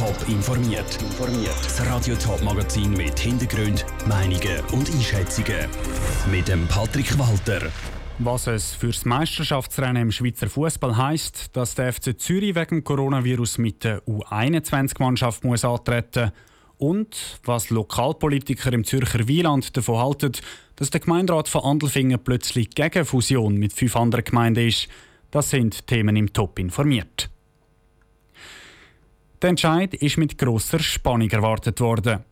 Top informiert. Das Radio Top Magazin mit Hintergrund, Meinungen und Einschätzungen mit dem Patrick Walter. Was es fürs Meisterschaftsrennen im Schweizer Fußball heißt, dass der FC Zürich wegen Coronavirus mit der U21-Mannschaft muss antreten und was Lokalpolitiker im Zürcher Wieland davon halten, dass der Gemeinderat von Andelfingen plötzlich gegen Fusion mit fünf anderen Gemeinden ist. Das sind Themen im Top informiert. Der Entscheid ist mit grosser Spannung erwartet worden.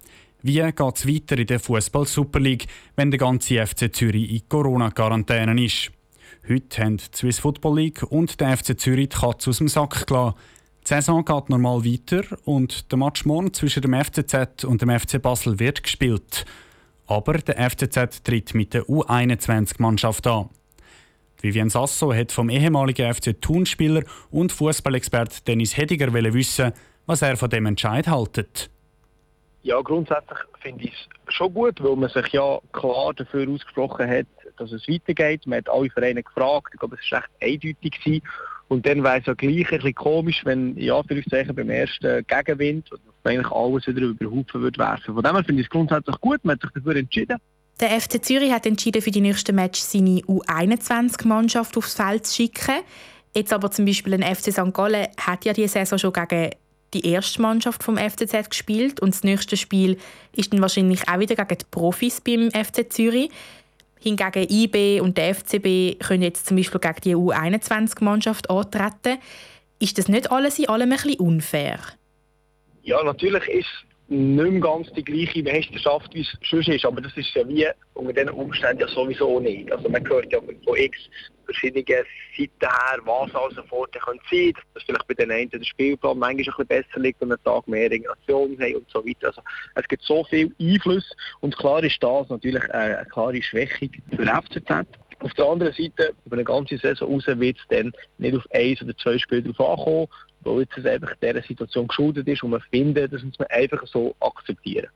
Wie geht es weiter in der Fußball Super League, wenn der ganze FC Zürich in Corona-Quarantäne ist? Heute haben die Swiss Football League und der FC Zürich die Katze aus dem Sack gelassen. Die Saison geht normal weiter und der Match morgen zwischen dem FCZ und dem FC Basel wird gespielt. Aber der FCZ tritt mit der U21-Mannschaft an. Vivian Sasso hat vom ehemaligen FC Thun-Spieler und Fußballexpert Dennis Hediger wissen, was er von dem Entscheid haltet. Ja, grundsätzlich finde ich es schon gut, weil man sich ja klar dafür ausgesprochen hat, dass es weitergeht. Man hat alle Vereine gefragt, ich glaube, es war recht eindeutig. Gewesen. Und dann wäre es ja gleich ein bisschen komisch, wenn ja, beim ersten Gegenwind eigentlich alles wieder über den Haufen würde werfen. Von dem her finde ich es grundsätzlich gut, man hat sich dafür entschieden. Der FC Zürich hat entschieden, für die nächsten Match seine U21-Mannschaft aufs Feld zu schicken. Jetzt aber zum Beispiel ein FC St. Gallen hat ja diese Saison schon gegen die erste Mannschaft vom FCZ gespielt und das nächste Spiel ist dann wahrscheinlich auch wieder gegen die Profis beim FC Zürich. Hingegen IB und der FCB können jetzt zum Beispiel gegen die U21-Mannschaft antreten. Ist das nicht alles in allem ein bisschen unfair? Ja, natürlich ist nicht mehr ganz die gleiche Meisterschaft, wie es schon ist. Aber das ist ja wie unter diesen Umständen ja sowieso nicht. Also man hört ja von x verschiedenen Seiten her, was also Vorteile können sein dass vielleicht bei den einen der Spielplan manchmal ein bisschen besser liegt und einen Tag mehr Regeneration haben und so weiter. Also es gibt so viel Einfluss und klar ist das natürlich eine, klare Schwächung für FCZ. Auf der anderen Seite, über eine ganze Saison raus wird es dann nicht auf eins oder zwei Spiele drauf ankommen, weil jetzt einfach dieser Situation geschuldet ist und man findet, das muss man einfach so akzeptieren.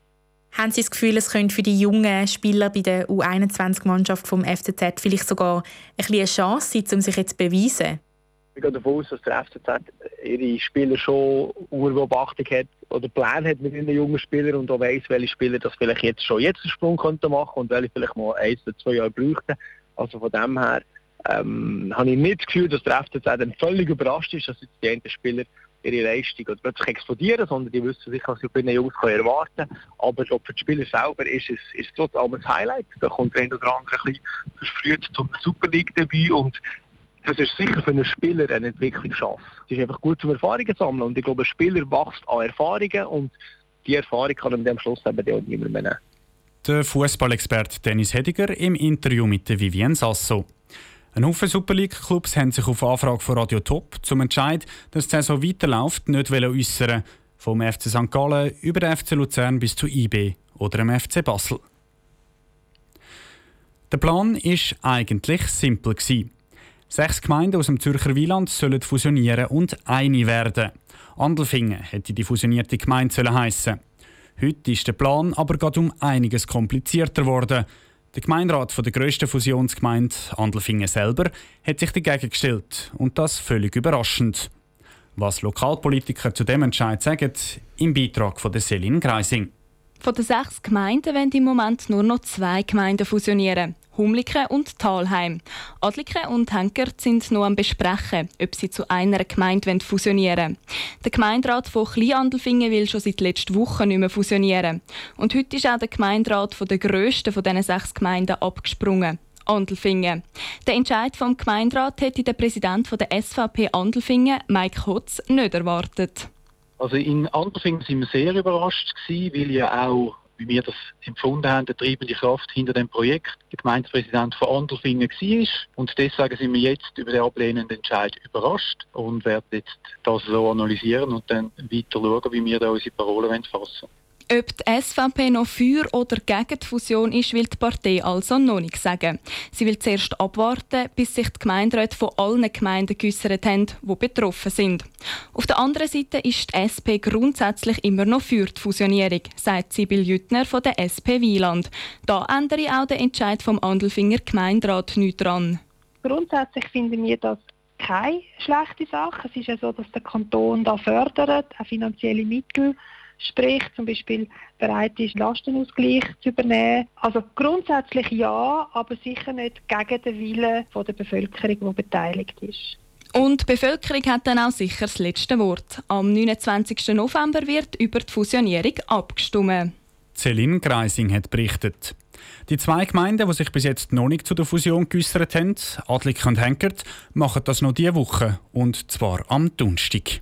Haben Sie das Gefühl, es könnte für die jungen Spieler bei der U21-Mannschaft vom FCZ vielleicht sogar eine Chance sein, um sich jetzt zu beweisen? Ich gehe davon aus, dass der FCZ ihre Spieler schon unter Beobachtung hat oder Pläne hat mit ihren jungen Spielern und auch weiss, welche Spieler das vielleicht jetzt schon jetzt einen Sprung könnten machen und welche vielleicht mal ein oder zwei Jahre bräuchten. Also von dem her ähm, habe ich nicht das Gefühl, dass der FCZ dann völlig überrascht ist, dass jetzt die einen Spieler ihre Leistung oder plötzlich explodieren, sondern die wissen sicher, was sie von den Jungs erwarten können. Aber für die Spieler selber ist es, ist es trotzdem ein Highlight. Da kommt der oder andere ein bisschen verfrüht zum Super League dabei und das ist sicher für einen Spieler eine Entwicklungschance. Es ist einfach gut zum Erfahrungen zu sammeln und ich glaube, ein Spieler wächst an Erfahrungen und die Erfahrung kann man am Schluss eben auch niemand mehr nehmen. Der Fußballexperte Dennis Hediger im Interview mit Vivienne Sasso. Ein Haufen Super League-Clubs haben sich auf Anfrage von Radio Top zum Entscheid, dass die Saison weiterläuft, nicht äußern Vom FC St. Gallen über den FC Luzern bis zu IB oder dem FC Basel. Der Plan war eigentlich simpel. Sechs Gemeinden aus dem Zürcher Wieland sollen fusionieren und eine werden. Andelfingen hätte die fusionierte Gemeinde heissen. Heute ist der Plan aber gerade um einiges komplizierter geworden. Der Gemeinderat der grössten Fusionsgemeinde, Andelfingen selber, hat sich dagegen gestellt. Und das völlig überraschend. Was Lokalpolitiker zu dem Entscheid sagen, im Beitrag von der Selin Greising. Von den sechs Gemeinden werden im Moment nur noch zwei Gemeinden fusionieren. Humliken und Talheim. Adliken und Henkert sind noch am Besprechen, ob sie zu einer Gemeinde fusionieren wollen. Der Gemeinderat von Kleinandelfingen will schon seit letzter Woche nicht mehr fusionieren. Und heute ist auch der Gemeinderat von der grössten von diesen sechs Gemeinden abgesprungen. Andelfingen. Der Entscheid vom Gemeinderat hätte der Präsident der SVP Andelfingen, Mike Hotz, nicht erwartet. Also in Andelfingen sind wir sehr überrascht gewesen, weil ja auch wie wir das empfunden haben, der treibende Kraft hinter dem Projekt der Gemeindepräsident von Andelfingen war. Und deswegen sind wir jetzt über den ablehnenden Entscheid überrascht und werden jetzt das so analysieren und dann weiter schauen, wie wir da unsere Parolen fassen wollen. Ob die SVP noch für oder gegen die Fusion ist, will die Partei also noch nicht sagen. Sie will zuerst abwarten, bis sich die Gemeinderäte von allen Gemeinden geäussert haben, die betroffen sind. Auf der anderen Seite ist die SP grundsätzlich immer noch für die Fusionierung, sagt Sibyl Jüttner von der SP Wieland. Da ändere auch der Entscheid vom Andelfinger Gemeinderat nicht dran. Grundsätzlich finden wir, dass keine schlechte Sache. Es ist ja so, dass der Kanton da fördert, auch finanzielle Mittel sprich zum Beispiel bereit ist, Lastenausgleich zu übernehmen. Also grundsätzlich ja, aber sicher nicht gegen den Willen der Bevölkerung, die beteiligt ist. Und die Bevölkerung hat dann auch sicher das letzte Wort. Am 29. November wird über die Fusionierung abgestimmt. Celine Greising hat berichtet. Die zwei Gemeinden, die sich bis jetzt noch nicht zu der Fusion geäußert haben, Adlik und Henkert, machen das noch diese Woche. Und zwar am Donnerstag.